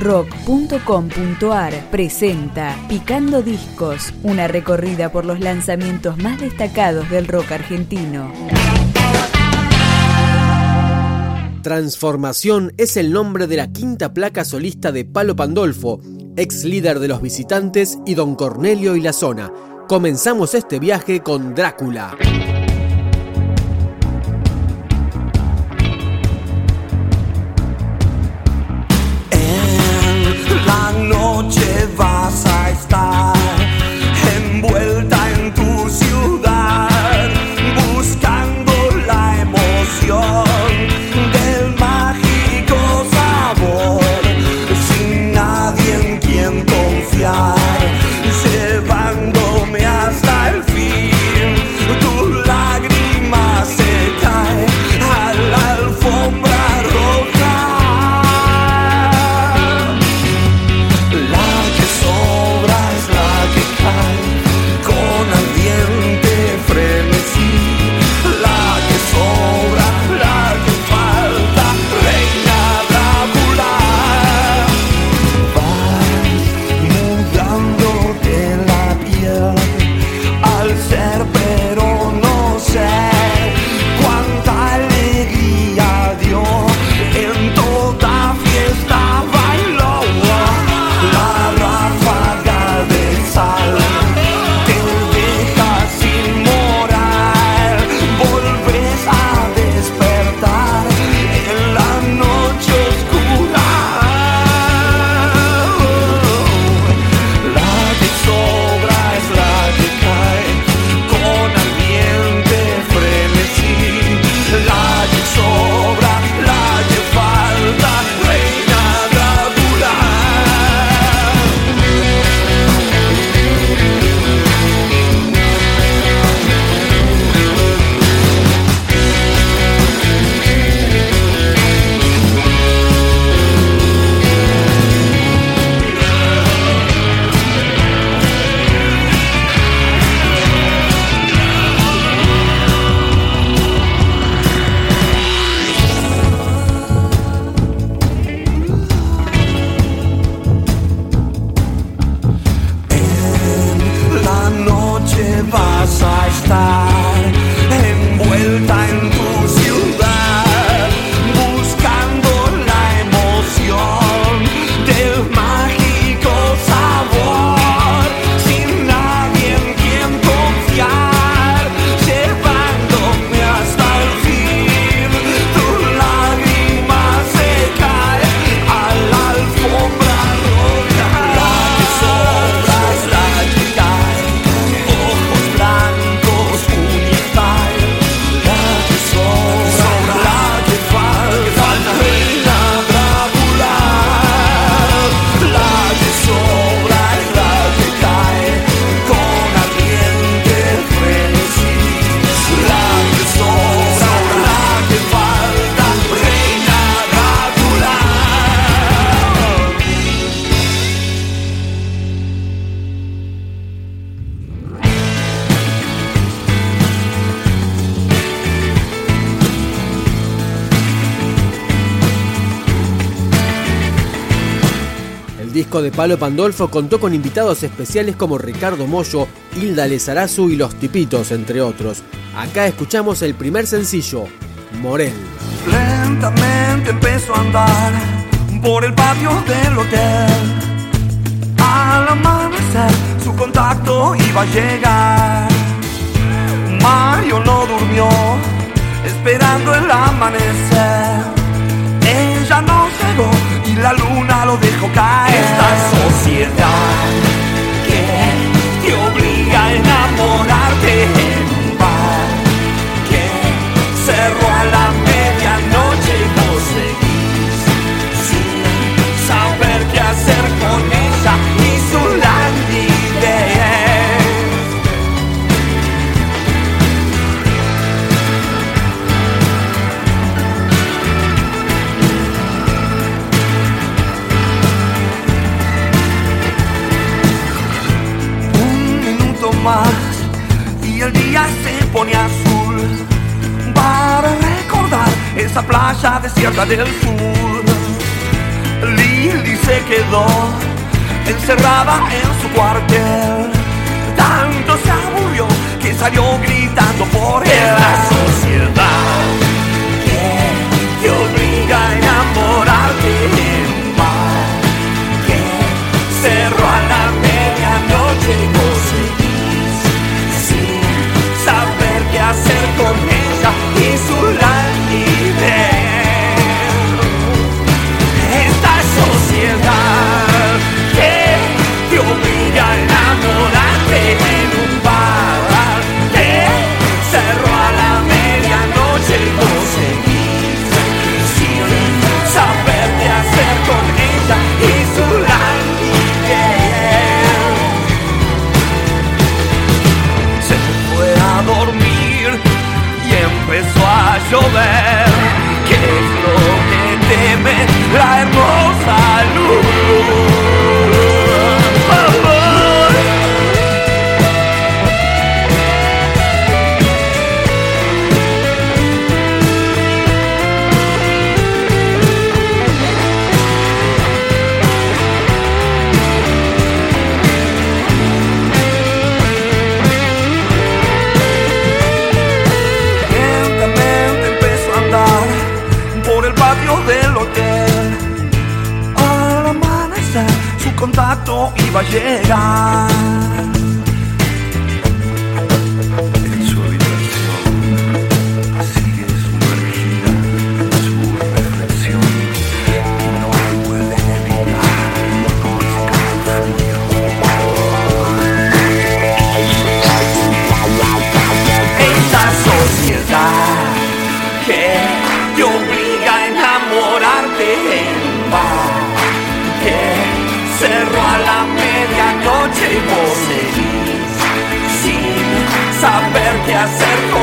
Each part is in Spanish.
rock.com.ar presenta Picando Discos, una recorrida por los lanzamientos más destacados del rock argentino. Transformación es el nombre de la quinta placa solista de Palo Pandolfo, ex líder de los visitantes y Don Cornelio y la zona. Comenzamos este viaje con Drácula. Disco de Palo Pandolfo contó con invitados especiales como Ricardo Mollo, Hilda Lezarazu y Los Tipitos, entre otros. Acá escuchamos el primer sencillo, Morel. Lentamente empezó a andar por el patio del hotel. Al amanecer su contacto iba a llegar. Mario no durmió esperando el amanecer. Lo dejó caer. Esta sociedad playa desierta del sur. Lili se quedó encerrada en su cuartel. Tanto se aburrió que salió gritando por él. del hotel. Al amanecer, su contacto iba a llegar. que hacer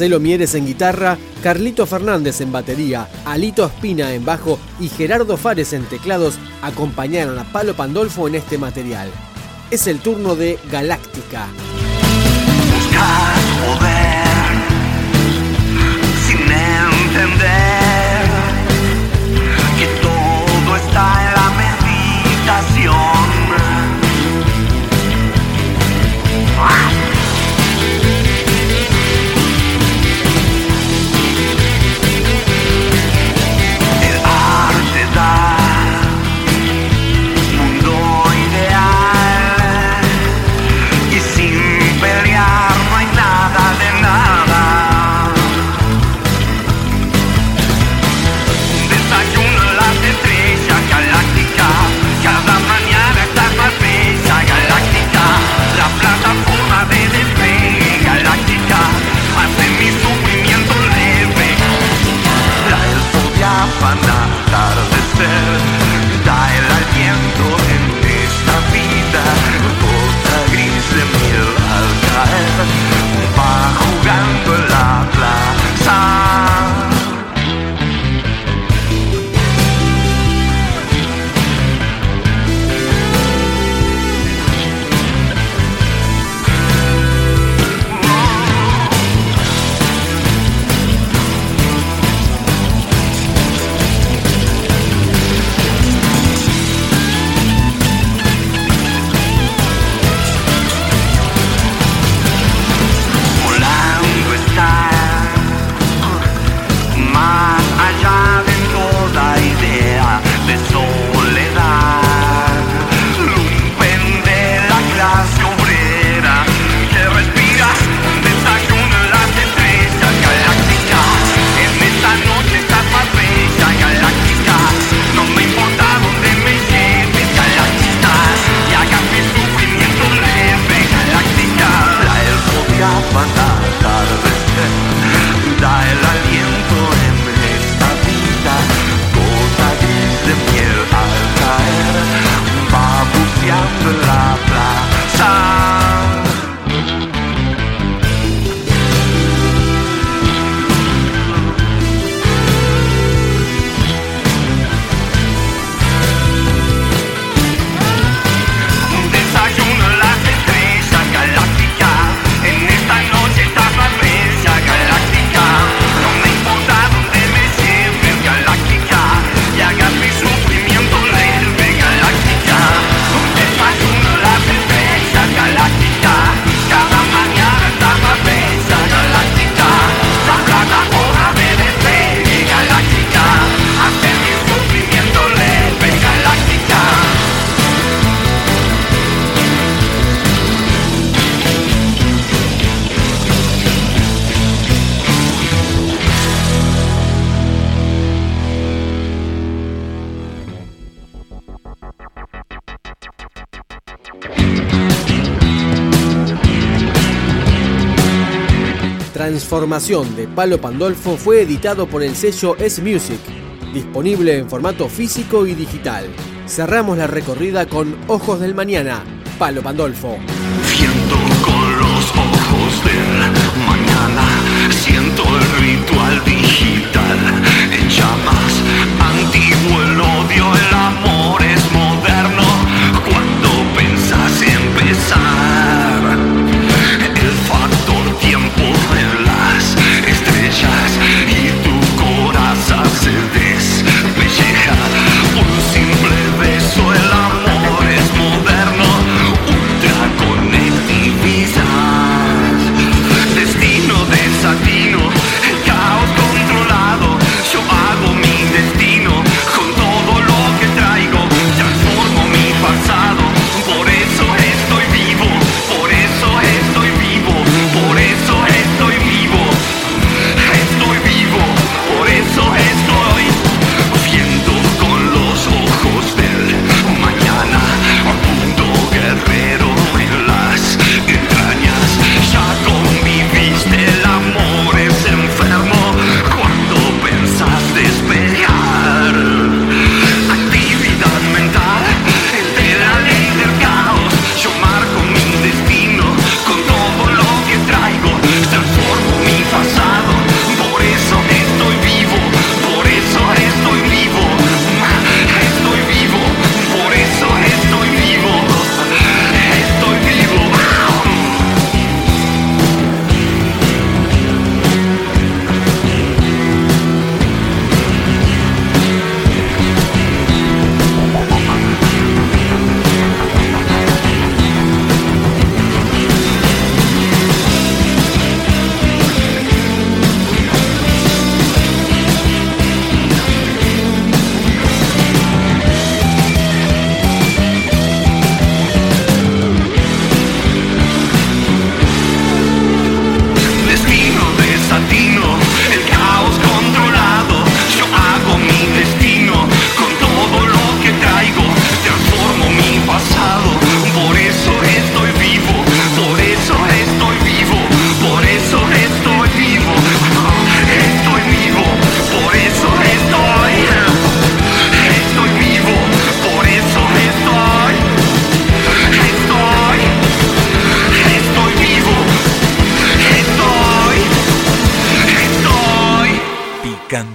Marcelo Mieres en guitarra, Carlito Fernández en batería, Alito Espina en bajo y Gerardo Fares en teclados acompañaron a Palo Pandolfo en este material. Es el turno de Galáctica. transformación de Palo Pandolfo fue editado por el sello S-Music, disponible en formato físico y digital. Cerramos la recorrida con Ojos del Mañana, Palo Pandolfo. Siento con los ojos del mañana, siento el ritual digital en llamas, antiguo el odio, el amor. Es massive